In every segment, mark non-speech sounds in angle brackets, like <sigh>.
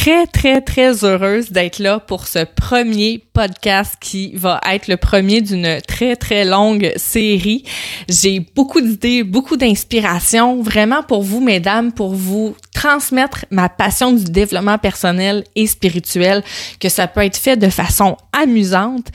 très, très, très heureuse d'être là pour ce premier podcast qui va être le premier d'une très, très longue série. J'ai beaucoup d'idées, beaucoup d'inspiration, vraiment pour vous, mesdames, pour vous transmettre ma passion du développement personnel et spirituel, que ça peut être fait de façon amusante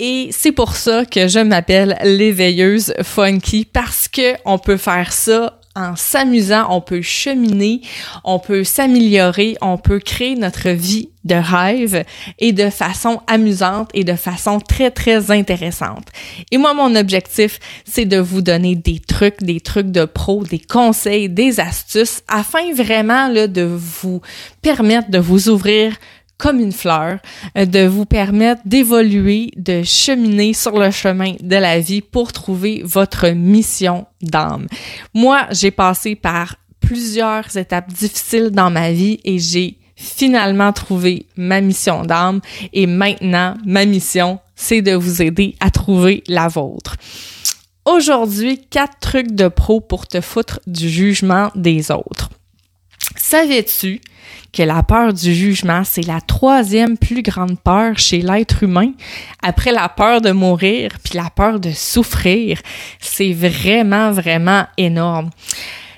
et c'est pour ça que je m'appelle l'éveilleuse funky parce que on peut faire ça en s'amusant, on peut cheminer, on peut s'améliorer, on peut créer notre vie de rêve et de façon amusante et de façon très, très intéressante. Et moi, mon objectif, c'est de vous donner des trucs, des trucs de pro, des conseils, des astuces afin vraiment de vous permettre de vous ouvrir comme une fleur, euh, de vous permettre d'évoluer, de cheminer sur le chemin de la vie pour trouver votre mission d'âme. Moi, j'ai passé par plusieurs étapes difficiles dans ma vie et j'ai finalement trouvé ma mission d'âme et maintenant, ma mission, c'est de vous aider à trouver la vôtre. Aujourd'hui, quatre trucs de pro pour te foutre du jugement des autres. Savais-tu que la peur du jugement, c'est la troisième plus grande peur chez l'être humain, après la peur de mourir, puis la peur de souffrir. C'est vraiment, vraiment énorme.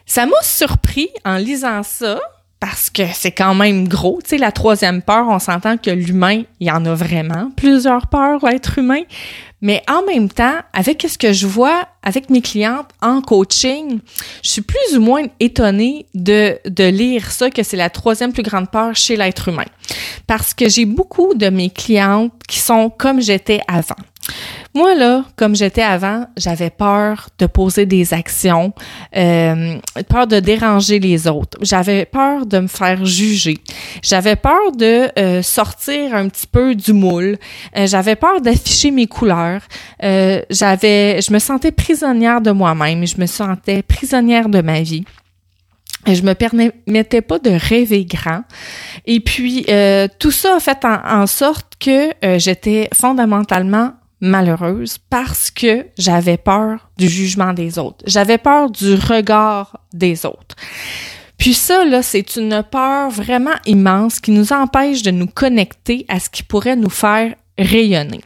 Ça m'a surpris en lisant ça, parce que c'est quand même gros. Tu sais, la troisième peur, on s'entend que l'humain, il y en a vraiment plusieurs peurs, l'être humain. Mais en même temps, avec ce que je vois avec mes clientes en coaching, je suis plus ou moins étonnée de, de lire ça, que c'est la troisième plus grande peur chez l'être humain. Parce que j'ai beaucoup de mes clientes qui sont comme j'étais avant. Moi, là, comme j'étais avant, j'avais peur de poser des actions, euh, peur de déranger les autres. J'avais peur de me faire juger. J'avais peur de euh, sortir un petit peu du moule. Euh, j'avais peur d'afficher mes couleurs. Euh, j'avais, je me sentais prisonnière de moi-même. Je me sentais prisonnière de ma vie. Je me permettais pas de rêver grand. Et puis, tout ça a fait en sorte que j'étais fondamentalement malheureuse parce que j'avais peur du jugement des autres. J'avais peur du regard des autres. Puis ça, là, c'est une peur vraiment immense qui nous empêche de nous connecter à ce qui pourrait nous faire rayonner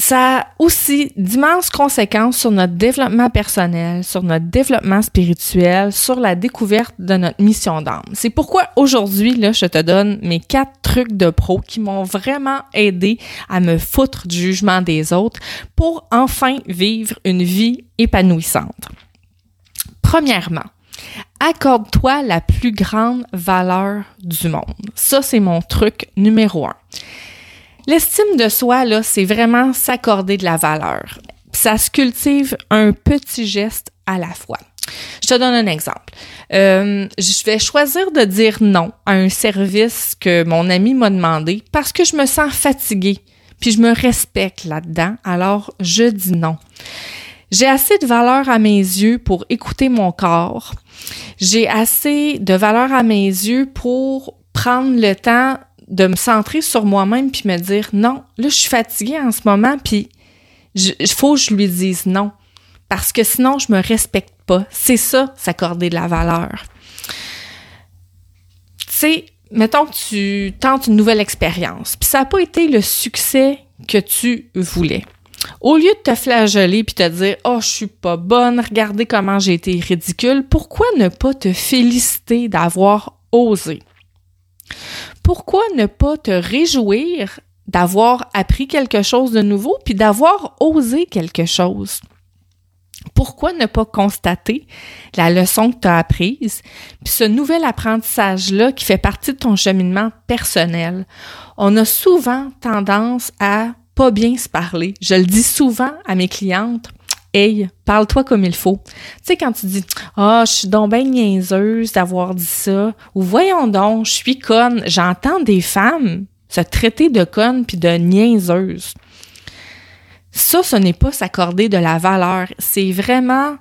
ça a aussi d'immenses conséquences sur notre développement personnel, sur notre développement spirituel, sur la découverte de notre mission d'âme. C'est pourquoi aujourd'hui, là, je te donne mes quatre trucs de pro qui m'ont vraiment aidé à me foutre du jugement des autres pour enfin vivre une vie épanouissante. Premièrement, accorde-toi la plus grande valeur du monde. Ça, c'est mon truc numéro un. L'estime de soi, là, c'est vraiment s'accorder de la valeur. Ça se cultive un petit geste à la fois. Je te donne un exemple. Euh, je vais choisir de dire non à un service que mon ami m'a demandé parce que je me sens fatiguée, puis je me respecte là-dedans, alors je dis non. J'ai assez de valeur à mes yeux pour écouter mon corps. J'ai assez de valeur à mes yeux pour prendre le temps de me centrer sur moi-même puis me dire non, là je suis fatiguée en ce moment puis il faut que je lui dise non parce que sinon je me respecte pas. C'est ça s'accorder de la valeur. Tu sais, mettons que tu tentes une nouvelle expérience puis ça n'a pas été le succès que tu voulais. Au lieu de te flageller puis te dire "Oh, je suis pas bonne, regardez comment j'ai été ridicule", pourquoi ne pas te féliciter d'avoir osé? Pourquoi ne pas te réjouir d'avoir appris quelque chose de nouveau puis d'avoir osé quelque chose? Pourquoi ne pas constater la leçon que tu as apprise, puis ce nouvel apprentissage-là qui fait partie de ton cheminement personnel? On a souvent tendance à pas bien se parler. Je le dis souvent à mes clientes. Hey, parle-toi comme il faut. Tu sais, quand tu dis Ah, je suis donc bien niaiseuse d'avoir dit ça, ou voyons donc, je suis conne, j'entends des femmes se traiter de conne puis de niaiseuse. Ça, ce n'est pas s'accorder de la valeur. C'est vraiment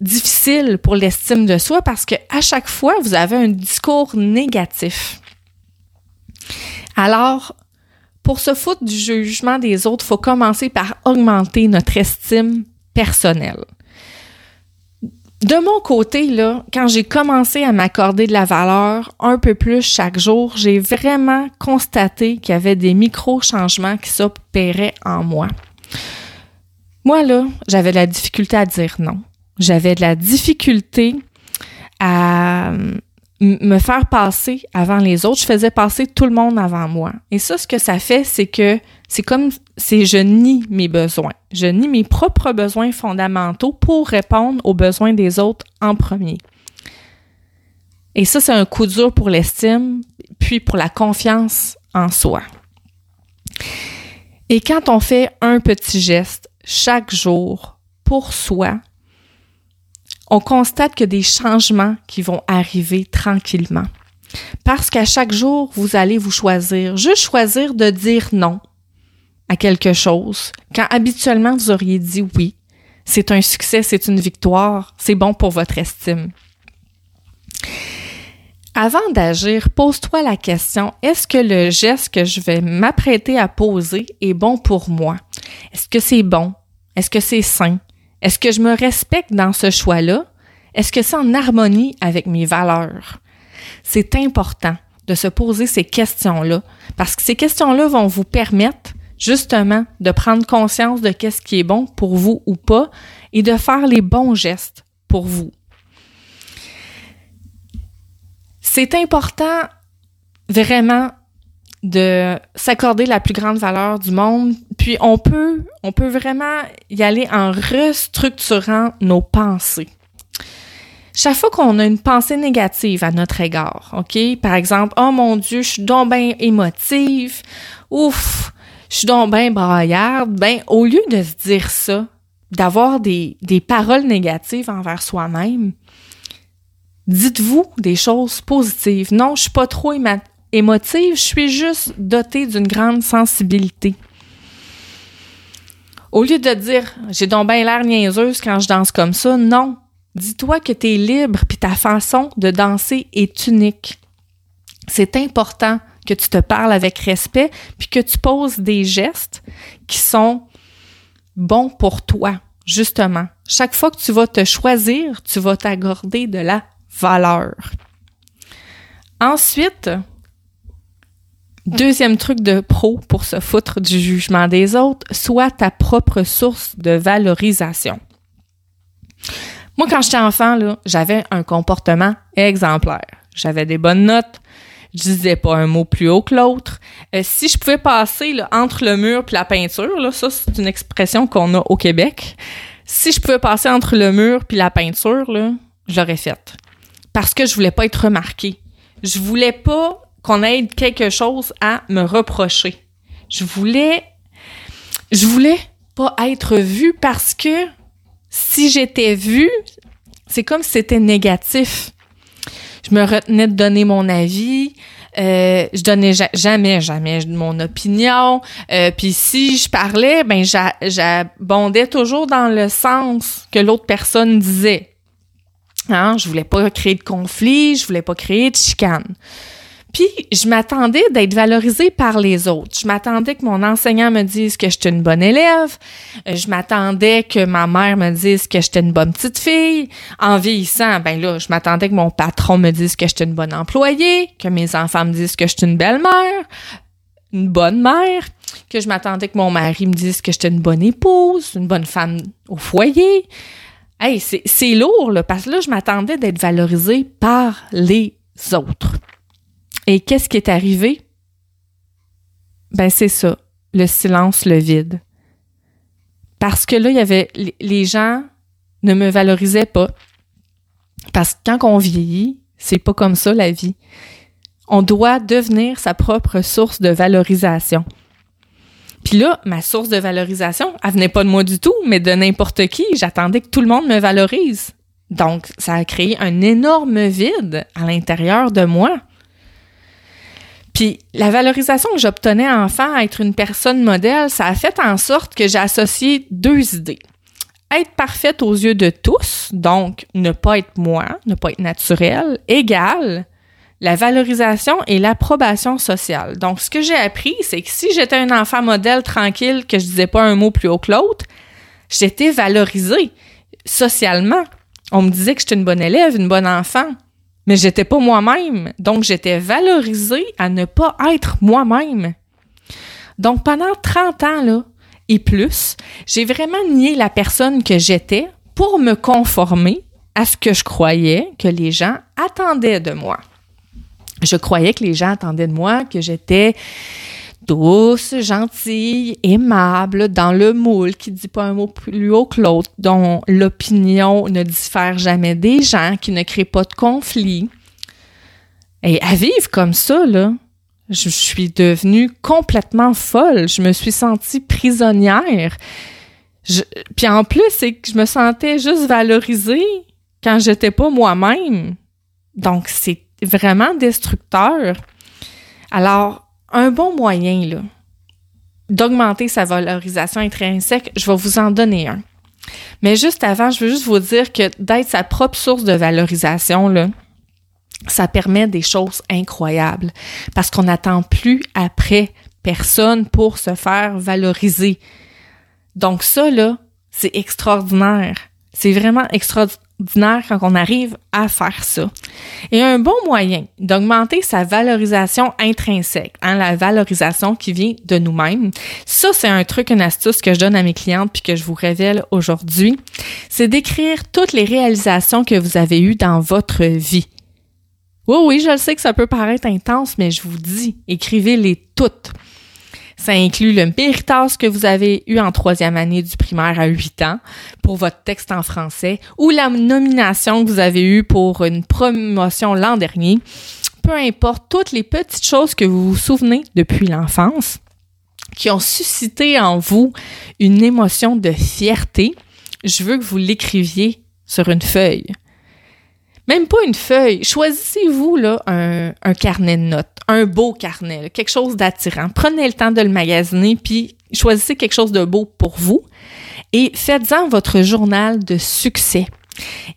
difficile pour l'estime de soi parce que à chaque fois, vous avez un discours négatif. Alors, pour se foutre du jugement des autres, il faut commencer par augmenter notre estime personnel. de mon côté, là, quand j'ai commencé à m'accorder de la valeur un peu plus chaque jour, j'ai vraiment constaté qu'il y avait des micro-changements qui s'opéraient en moi. Moi, là, j'avais de la difficulté à dire non. J'avais de la difficulté à me faire passer avant les autres. Je faisais passer tout le monde avant moi. Et ça, ce que ça fait, c'est que c'est comme, c'est je nie mes besoins. Je nie mes propres besoins fondamentaux pour répondre aux besoins des autres en premier. Et ça, c'est un coup dur pour l'estime, puis pour la confiance en soi. Et quand on fait un petit geste chaque jour pour soi, on constate que des changements qui vont arriver tranquillement. Parce qu'à chaque jour, vous allez vous choisir, juste choisir de dire non à quelque chose, quand habituellement vous auriez dit oui. C'est un succès, c'est une victoire, c'est bon pour votre estime. Avant d'agir, pose-toi la question, est-ce que le geste que je vais m'apprêter à poser est bon pour moi? Est-ce que c'est bon? Est-ce que c'est sain? Est-ce que je me respecte dans ce choix-là? Est-ce que c'est en harmonie avec mes valeurs? C'est important de se poser ces questions-là parce que ces questions-là vont vous permettre justement de prendre conscience de qu'est-ce qui est bon pour vous ou pas et de faire les bons gestes pour vous. C'est important vraiment de s'accorder la plus grande valeur du monde, puis on peut on peut vraiment y aller en restructurant nos pensées. Chaque fois qu'on a une pensée négative à notre égard, OK? Par exemple, oh mon dieu, je suis donc bien émotive. Ouf, je suis donc bien braillarde. Ben au lieu de se dire ça, d'avoir des, des paroles négatives envers soi-même, dites-vous des choses positives. Non, je suis pas trop émotive, je suis juste dotée d'une grande sensibilité. Au lieu de dire j'ai donc bien l'air niaiseuse quand je danse comme ça, non. Dis-toi que tu es libre puis ta façon de danser est unique. C'est important que tu te parles avec respect puis que tu poses des gestes qui sont bons pour toi, justement. Chaque fois que tu vas te choisir, tu vas t'accorder de la valeur. Ensuite, Deuxième truc de pro pour se foutre du jugement des autres, sois ta propre source de valorisation. Moi, quand j'étais enfant, j'avais un comportement exemplaire. J'avais des bonnes notes. Je disais pas un mot plus haut que l'autre. Euh, si je pouvais passer entre le mur puis la peinture, là, ça c'est une expression qu'on a au Québec. Si je pouvais passer entre le mur puis la peinture, là, je l'aurais faite. Parce que je voulais pas être remarquée. Je voulais pas qu'on ait quelque chose à me reprocher. Je voulais, je voulais pas être vue parce que si j'étais vue, c'est comme si c'était négatif. Je me retenais de donner mon avis. Euh, je donnais jamais, jamais mon opinion. Euh, Puis si je parlais, ben j'abondais toujours dans le sens que l'autre personne disait. Hein? Je voulais pas créer de conflit, je voulais pas créer de chicane. Puis je m'attendais d'être valorisée par les autres. Je m'attendais que mon enseignant me dise que j'étais une bonne élève. Euh, je m'attendais que ma mère me dise que j'étais une bonne petite fille. En vieillissant, ben là, je m'attendais que mon patron me dise que j'étais une bonne employée, que mes enfants me disent que j'étais une belle mère, une bonne mère, que je m'attendais que mon mari me dise que j'étais une bonne épouse, une bonne femme au foyer. Hey, c'est lourd, là, parce que là, je m'attendais d'être valorisée par les autres. Et qu'est-ce qui est arrivé? Ben, c'est ça. Le silence, le vide. Parce que là, il y avait, les gens ne me valorisaient pas. Parce que quand on vieillit, c'est pas comme ça la vie. On doit devenir sa propre source de valorisation. Puis là, ma source de valorisation, elle venait pas de moi du tout, mais de n'importe qui. J'attendais que tout le monde me valorise. Donc, ça a créé un énorme vide à l'intérieur de moi. Puis la valorisation que j'obtenais enfant à être une personne modèle, ça a fait en sorte que j'ai associé deux idées. Être parfaite aux yeux de tous, donc ne pas être moi, ne pas être naturelle, égale la valorisation et l'approbation sociale. Donc, ce que j'ai appris, c'est que si j'étais un enfant modèle tranquille, que je disais pas un mot plus haut que l'autre, j'étais valorisée socialement. On me disait que j'étais une bonne élève, une bonne enfant, mais j'étais pas moi-même. Donc, j'étais valorisée à ne pas être moi-même. Donc, pendant 30 ans, là, et plus, j'ai vraiment nié la personne que j'étais pour me conformer à ce que je croyais que les gens attendaient de moi. Je croyais que les gens attendaient de moi que j'étais douce, gentille, aimable, dans le moule, qui dit pas un mot plus haut que l'autre, dont l'opinion ne diffère jamais des gens, qui ne crée pas de conflit. Et à vivre comme ça, là, je suis devenue complètement folle. Je me suis sentie prisonnière. puis en plus, c'est que je me sentais juste valorisée quand j'étais pas moi-même. Donc, c'est vraiment destructeur. Alors, un bon moyen, là, d'augmenter sa valorisation intrinsèque, je vais vous en donner un. Mais juste avant, je veux juste vous dire que d'être sa propre source de valorisation, là, ça permet des choses incroyables parce qu'on n'attend plus après personne pour se faire valoriser. Donc ça, là, c'est extraordinaire. C'est vraiment quand on arrive à faire ça. Et un bon moyen d'augmenter sa valorisation intrinsèque, hein, la valorisation qui vient de nous-mêmes, ça c'est un truc, une astuce que je donne à mes clientes puis que je vous révèle aujourd'hui, c'est d'écrire toutes les réalisations que vous avez eues dans votre vie. Oui, oui, je le sais que ça peut paraître intense, mais je vous dis, écrivez-les toutes. Ça inclut le méritage que vous avez eu en troisième année du primaire à 8 ans pour votre texte en français ou la nomination que vous avez eue pour une promotion l'an dernier. Peu importe, toutes les petites choses que vous vous souvenez depuis l'enfance qui ont suscité en vous une émotion de fierté, je veux que vous l'écriviez sur une feuille. Même pas une feuille. Choisissez-vous là un, carnet de notes, un beau carnet, quelque chose d'attirant. Prenez le temps de le magasiner, puis choisissez quelque chose de beau pour vous et faites-en votre journal de succès.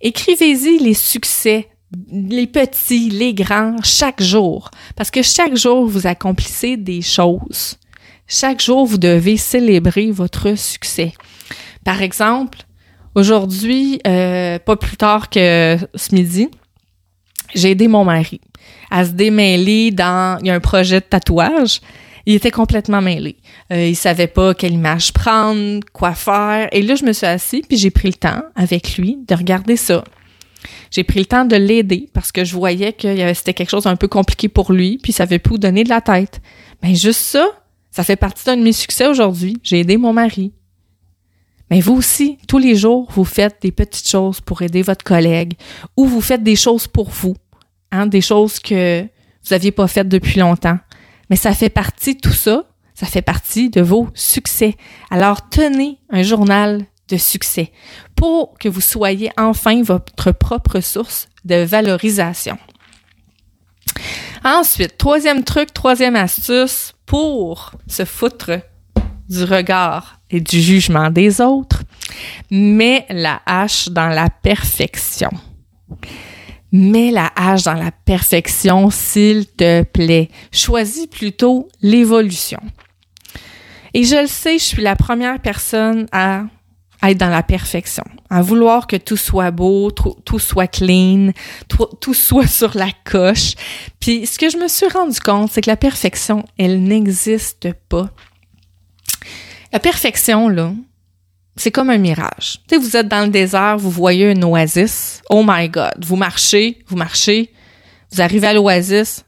Écrivez-y les succès, les petits, les grands, chaque jour, parce que chaque jour, vous accomplissez des choses. Chaque jour, vous devez célébrer votre succès. Par exemple, Aujourd'hui, euh, pas plus tard que ce midi, j'ai aidé mon mari à se démêler dans il y a un projet de tatouage. Il était complètement mêlé. Euh, il savait pas quelle image prendre, quoi faire. Et là, je me suis assise puis j'ai pris le temps avec lui de regarder ça. J'ai pris le temps de l'aider parce que je voyais que c'était quelque chose un peu compliqué pour lui puis ça avait plus donner de la tête. Mais juste ça, ça fait partie d'un de mes succès aujourd'hui. J'ai aidé mon mari. Mais vous aussi, tous les jours, vous faites des petites choses pour aider votre collègue ou vous faites des choses pour vous, hein, des choses que vous n'aviez pas faites depuis longtemps. Mais ça fait partie de tout ça, ça fait partie de vos succès. Alors tenez un journal de succès pour que vous soyez enfin votre propre source de valorisation. Ensuite, troisième truc, troisième astuce pour se foutre du regard et du jugement des autres, mets la hache dans la perfection. Mets la hache dans la perfection, s'il te plaît. Choisis plutôt l'évolution. Et je le sais, je suis la première personne à être dans la perfection, à vouloir que tout soit beau, tout, soit clean, tout, tout, soit sur la coche. Puis ce que je me suis rendu compte, c'est que la perfection, elle n'existe pas. La perfection, là, c'est comme un mirage. Tu sais, vous êtes dans le désert, vous voyez une oasis. Oh my God. Vous marchez, vous marchez, vous arrivez à l'oasis.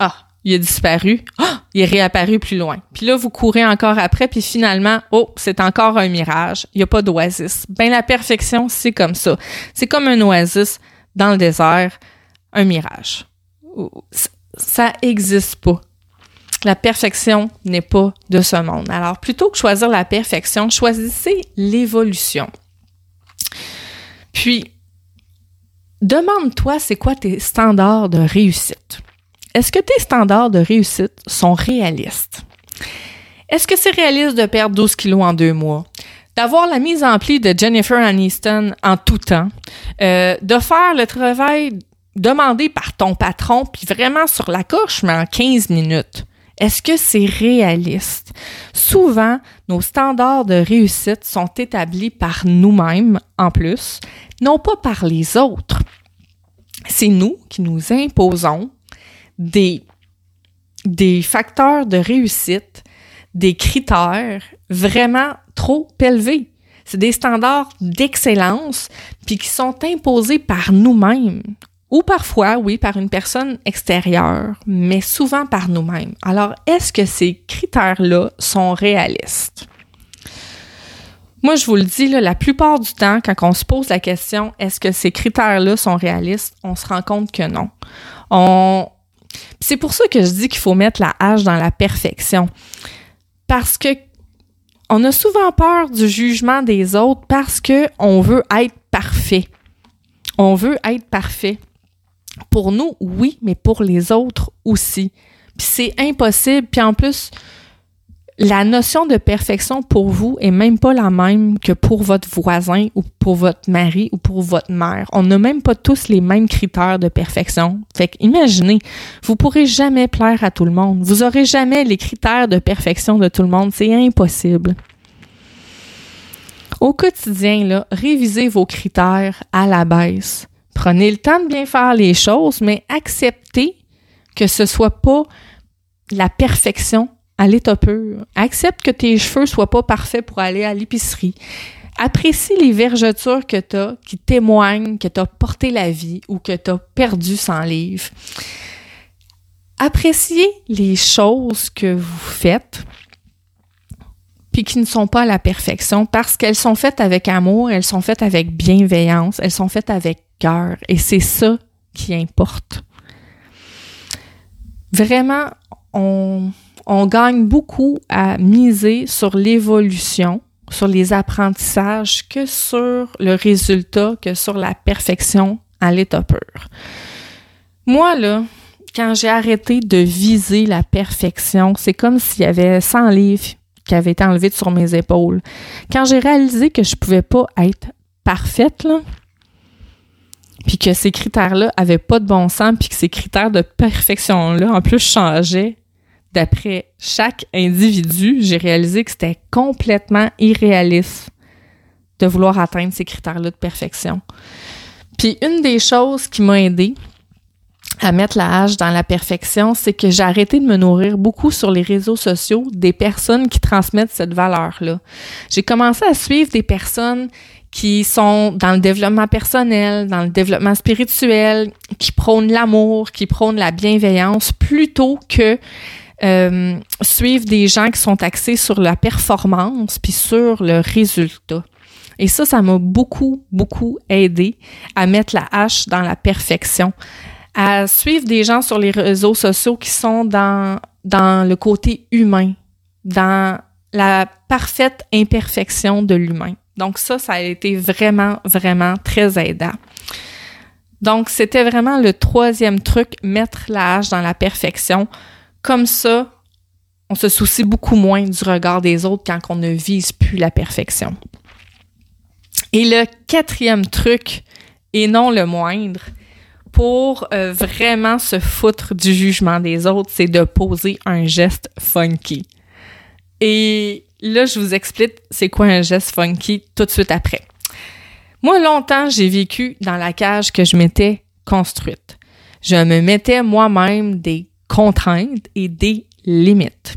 Ah, il a disparu. Ah, il est réapparu plus loin. Puis là, vous courez encore après, puis finalement, oh, c'est encore un mirage. Il n'y a pas d'oasis. Ben, la perfection, c'est comme ça. C'est comme un oasis dans le désert, un mirage. Ça existe pas. La perfection n'est pas de ce monde. Alors, plutôt que choisir la perfection, choisissez l'évolution. Puis, demande-toi c'est quoi tes standards de réussite? Est-ce que tes standards de réussite sont réalistes? Est-ce que c'est réaliste de perdre 12 kilos en deux mois? D'avoir la mise en pli de Jennifer Aniston en tout temps? Euh, de faire le travail demandé par ton patron, puis vraiment sur la coche, mais en 15 minutes? Est-ce que c'est réaliste? Souvent, nos standards de réussite sont établis par nous-mêmes en plus, non pas par les autres. C'est nous qui nous imposons des, facteurs de réussite, des critères vraiment trop élevés. C'est des standards d'excellence, puis qui sont imposés par nous-mêmes. Ou parfois, oui, par une personne extérieure, mais souvent par nous-mêmes. Alors, est-ce que ces critères-là sont réalistes? Moi, je vous le dis, la plupart du temps, quand on se pose la question est-ce que ces critères-là sont réalistes, on se rend compte que non. On... C'est pour ça que je dis qu'il faut mettre la hache dans la perfection. Parce que on a souvent peur du jugement des autres parce que on veut être parfait. On veut être parfait. Pour nous, oui, mais pour les autres aussi. C'est impossible. Puis en plus, la notion de perfection pour vous est même pas la même que pour votre voisin ou pour votre mari ou pour votre mère. On n'a même pas tous les mêmes critères de perfection. Fait imaginez, vous pourrez jamais plaire à tout le monde. Vous aurez jamais les critères de perfection de tout le monde. C'est impossible. Au quotidien, là, révisez vos critères à la baisse. Prenez le temps de bien faire les choses, mais acceptez que ce soit pas la perfection à l'état pur. Accepte que tes cheveux soient pas parfaits pour aller à l'épicerie. Apprécie les vergetures que tu as qui témoignent que tu as porté la vie ou que tu as perdu 100 livres. Appréciez les choses que vous faites puis qui ne sont pas à la perfection parce qu'elles sont faites avec amour, elles sont faites avec bienveillance, elles sont faites avec cœur et c'est ça qui importe. Vraiment, on, on gagne beaucoup à miser sur l'évolution, sur les apprentissages que sur le résultat, que sur la perfection à l'état pur. Moi, là, quand j'ai arrêté de viser la perfection, c'est comme s'il y avait 100 livres qui avait été enlevé sur mes épaules. Quand j'ai réalisé que je pouvais pas être parfaite, puis que ces critères-là avaient pas de bon sens, puis que ces critères de perfection-là, en plus, changeaient d'après chaque individu, j'ai réalisé que c'était complètement irréaliste de vouloir atteindre ces critères-là de perfection. Puis une des choses qui m'a aidé à mettre la hache dans la perfection, c'est que j'ai arrêté de me nourrir beaucoup sur les réseaux sociaux des personnes qui transmettent cette valeur-là. J'ai commencé à suivre des personnes qui sont dans le développement personnel, dans le développement spirituel, qui prônent l'amour, qui prônent la bienveillance, plutôt que euh, suivre des gens qui sont axés sur la performance puis sur le résultat. Et ça, ça m'a beaucoup, beaucoup aidé à mettre la hache dans la perfection, à suivre des gens sur les réseaux sociaux qui sont dans, dans le côté humain, dans la parfaite imperfection de l'humain. Donc ça, ça a été vraiment, vraiment très aidant. Donc c'était vraiment le troisième truc, mettre la hache dans la perfection. Comme ça, on se soucie beaucoup moins du regard des autres quand on ne vise plus la perfection. Et le quatrième truc, et non le moindre, pour euh, vraiment se foutre du jugement des autres, c'est de poser un geste funky. Et là, je vous explique c'est quoi un geste funky tout de suite après. Moi, longtemps, j'ai vécu dans la cage que je m'étais construite. Je me mettais moi-même des contraintes et des limites.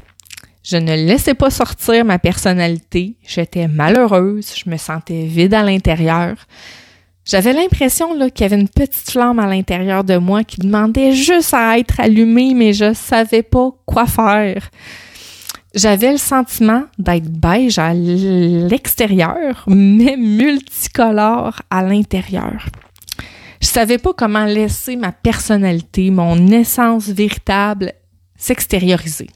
Je ne laissais pas sortir ma personnalité. J'étais malheureuse. Je me sentais vide à l'intérieur. J'avais l'impression qu'il y avait une petite flamme à l'intérieur de moi qui demandait juste à être allumée, mais je savais pas quoi faire. J'avais le sentiment d'être beige à l'extérieur, mais multicolore à l'intérieur. Je savais pas comment laisser ma personnalité, mon essence véritable s'extérioriser.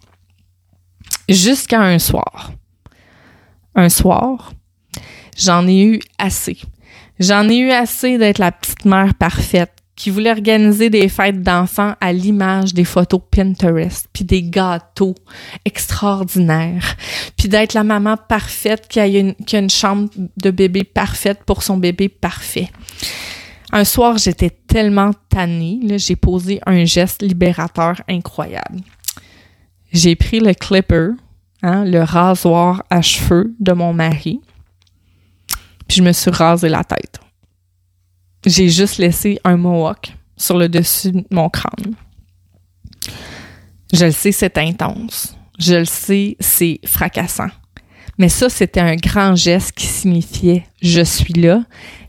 Jusqu'à un soir. Un soir, j'en ai eu assez. J'en ai eu assez d'être la petite mère parfaite qui voulait organiser des fêtes d'enfants à l'image des photos Pinterest, puis des gâteaux extraordinaires, puis d'être la maman parfaite qui a, une, chambre de bébé parfaite pour son bébé parfait. Un soir, j'étais tellement tannée, j'ai posé un geste libérateur incroyable. j'ai pris le clipper, hein, le rasoir à cheveux de mon mari, puis je me suis rasé la tête. J'ai juste laissé un mohawk sur le dessus de mon crâne. Je le sais, c'est intense. Je le sais, c'est fracassant. Mais ça, c'était un grand geste qui signifiait je suis là,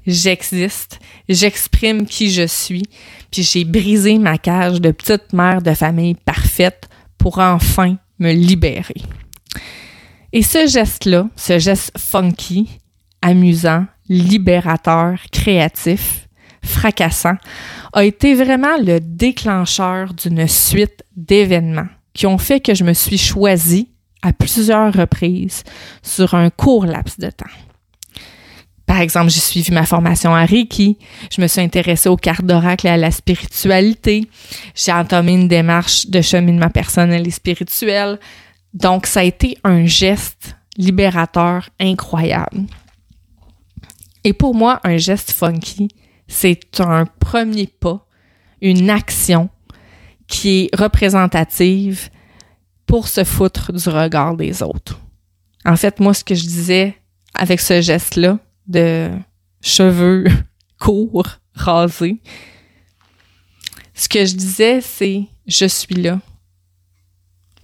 j'existe, j'exprime qui je suis, puis j'ai brisé ma cage de petite mère de famille parfaite pour enfin me libérer. Et ce geste-là, ce geste funky, amusant, libérateur, créatif, fracassant, a été vraiment le déclencheur d'une suite d'événements qui ont fait que je me suis choisie à plusieurs reprises sur un court laps de temps. Par exemple, j'ai suivi ma formation à Reiki, je me suis intéressée aux cartes d'oracle et à la spiritualité, j'ai entamé une démarche de cheminement personnel et spirituel. Donc, ça a été un geste libérateur incroyable. Et pour moi, un geste funky, c'est un premier pas, une action qui est représentative pour se foutre du regard des autres. En fait, moi, ce que je disais avec ce geste-là de cheveux <laughs> courts, rasés, ce que je disais, c'est je suis là.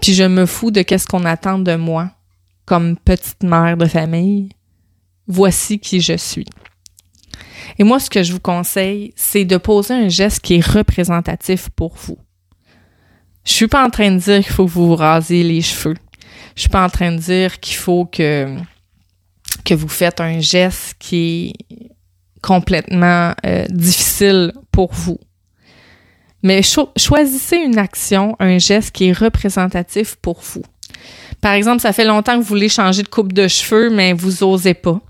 Puis je me fous de qu'est-ce qu'on attend de moi comme petite mère de famille. Voici qui je suis. Et moi, ce que je vous conseille, c'est de poser un geste qui est représentatif pour vous. Je suis pas en train de dire qu'il faut que vous vous les cheveux. Je suis pas en train de dire qu'il faut que que vous faites un geste qui est complètement euh, difficile pour vous. Mais choisissez une action, un geste qui est représentatif pour vous. Par exemple, ça fait longtemps que vous voulez changer de coupe de cheveux, mais vous osez pas.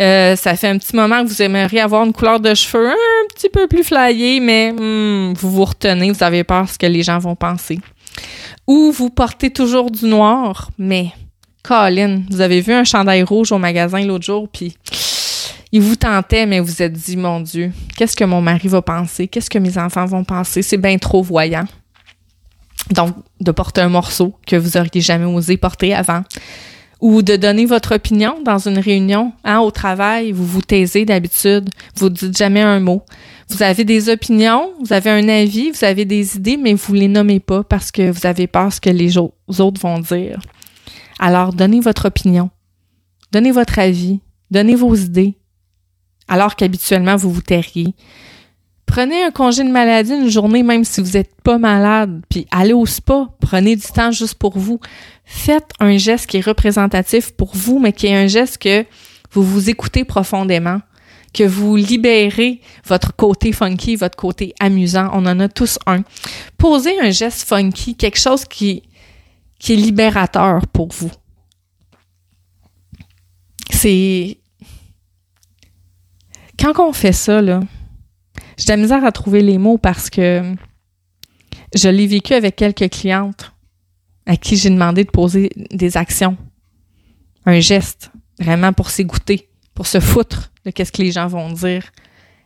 Euh, ça fait un petit moment que vous aimeriez avoir une couleur de cheveux un petit peu plus flyée, mais hmm, vous vous retenez, vous avez peur de ce que les gens vont penser. Ou vous portez toujours du noir, mais Colin, vous avez vu un chandail rouge au magasin l'autre jour, puis il vous tentait, mais vous êtes dit, mon Dieu, qu'est-ce que mon mari va penser? Qu'est-ce que mes enfants vont penser? C'est bien trop voyant. Donc, de porter un morceau que vous auriez jamais osé porter avant ou de donner votre opinion dans une réunion. Hein, au travail, vous vous taisez d'habitude, vous dites jamais un mot. Vous avez des opinions, vous avez un avis, vous avez des idées, mais vous les nommez pas parce que vous avez peur ce que les autres vont dire. Alors, donnez votre opinion, donnez votre avis, donnez vos idées, alors qu'habituellement vous vous tairiez. Prenez un congé de maladie une journée, même si vous n'êtes pas malade, puis allez au spa, prenez du temps juste pour vous. Faites un geste qui est représentatif pour vous, mais qui est un geste que vous vous écoutez profondément, que vous libérez votre côté funky, votre côté amusant. On en a tous un. Posez un geste funky, quelque chose qui, est libérateur pour vous. C'est... Quand on fait ça, là, j'ai de la misère à trouver les mots parce que je l'ai vécu avec quelques clientes à qui j'ai demandé de poser des actions, un geste, vraiment pour s'égoûter, pour se foutre de qu'est-ce que les gens vont dire.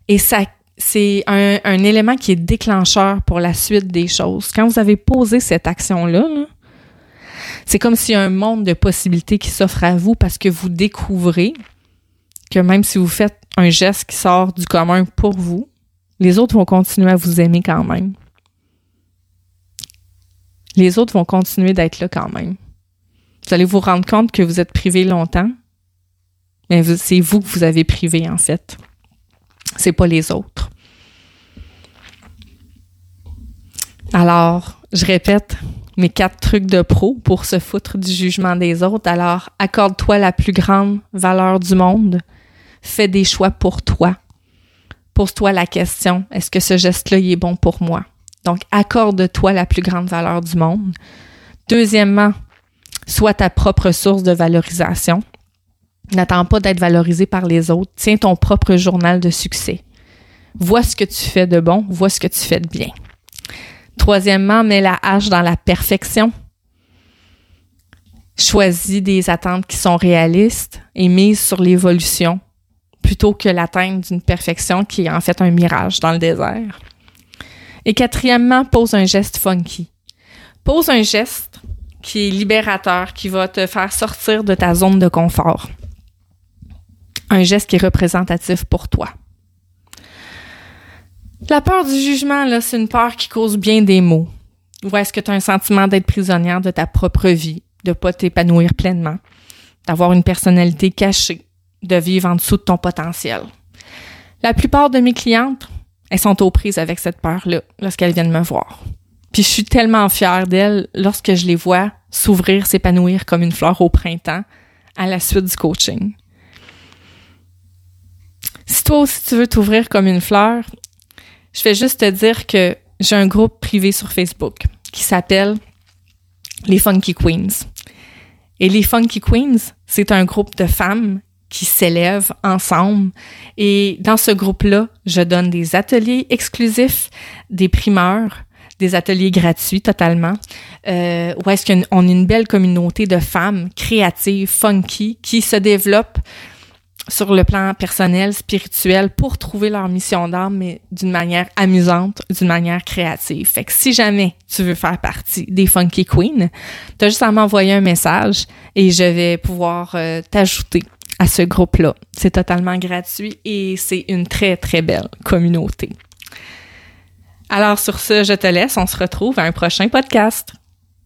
Et ça, c'est un, élément qui est déclencheur pour la suite des choses. Quand vous avez posé cette action-là, c'est comme s'il y a un monde de possibilités qui s'offre à vous parce que vous découvrez que même si vous faites un geste qui sort du commun pour vous, les autres vont continuer à vous aimer quand même. Les autres vont continuer d'être là quand même. Vous allez vous rendre compte que vous êtes privé longtemps, mais c'est vous que vous avez privé en fait. C'est pas les autres. Alors, je répète mes quatre trucs de pro pour se foutre du jugement des autres. Alors, accorde-toi la plus grande valeur du monde. Fais des choix pour toi pose-toi la question, est-ce que ce geste-là est bon pour moi? Donc, accorde-toi la plus grande valeur du monde. Deuxièmement, sois ta propre source de valorisation. N'attends pas d'être valorisé par les autres. Tiens ton propre journal de succès. Vois ce que tu fais de bon, vois ce que tu fais de bien. Troisièmement, mets la hache dans la perfection. Choisis des attentes qui sont réalistes et mise sur l'évolution plutôt que l'atteinte d'une perfection qui est en fait un mirage dans le désert. Et quatrièmement, pose un geste funky. Pose un geste qui est libérateur, qui va te faire sortir de ta zone de confort. Un geste qui est représentatif pour toi. La peur du jugement, là, c'est une peur qui cause bien des maux. Ou est-ce que tu as un sentiment d'être prisonnière de ta propre vie, de pas t'épanouir pleinement, d'avoir une personnalité cachée, de vivre en dessous de ton potentiel? La plupart de mes clientes, elles sont aux prises avec cette peur-là lorsqu'elles viennent me voir. Puis je suis tellement fière d'elles lorsque je les vois s'ouvrir, s'épanouir comme une fleur au printemps à la suite du coaching. Si toi aussi tu veux t'ouvrir comme une fleur, je vais juste te dire que j'ai un groupe privé sur Facebook qui s'appelle les Funky Queens. Et les Funky Queens, c'est un groupe de femmes qui s'élèvent ensemble. Et dans ce groupe-là, je donne des ateliers exclusifs, des primeurs, des ateliers gratuits totalement, euh, où est-ce qu'on a une belle communauté de femmes créatives, funky, qui se développent sur le plan personnel, spirituel, pour trouver leur mission d'âme, mais d'une manière amusante, d'une manière créative. Fait que si jamais tu veux faire partie des Funky Queens, t'as juste à m'envoyer un message et je vais pouvoir euh, t'ajouter à ce groupe-là. C'est totalement gratuit et c'est une très, très belle communauté. Alors sur ce, je te laisse. On se retrouve à un prochain podcast.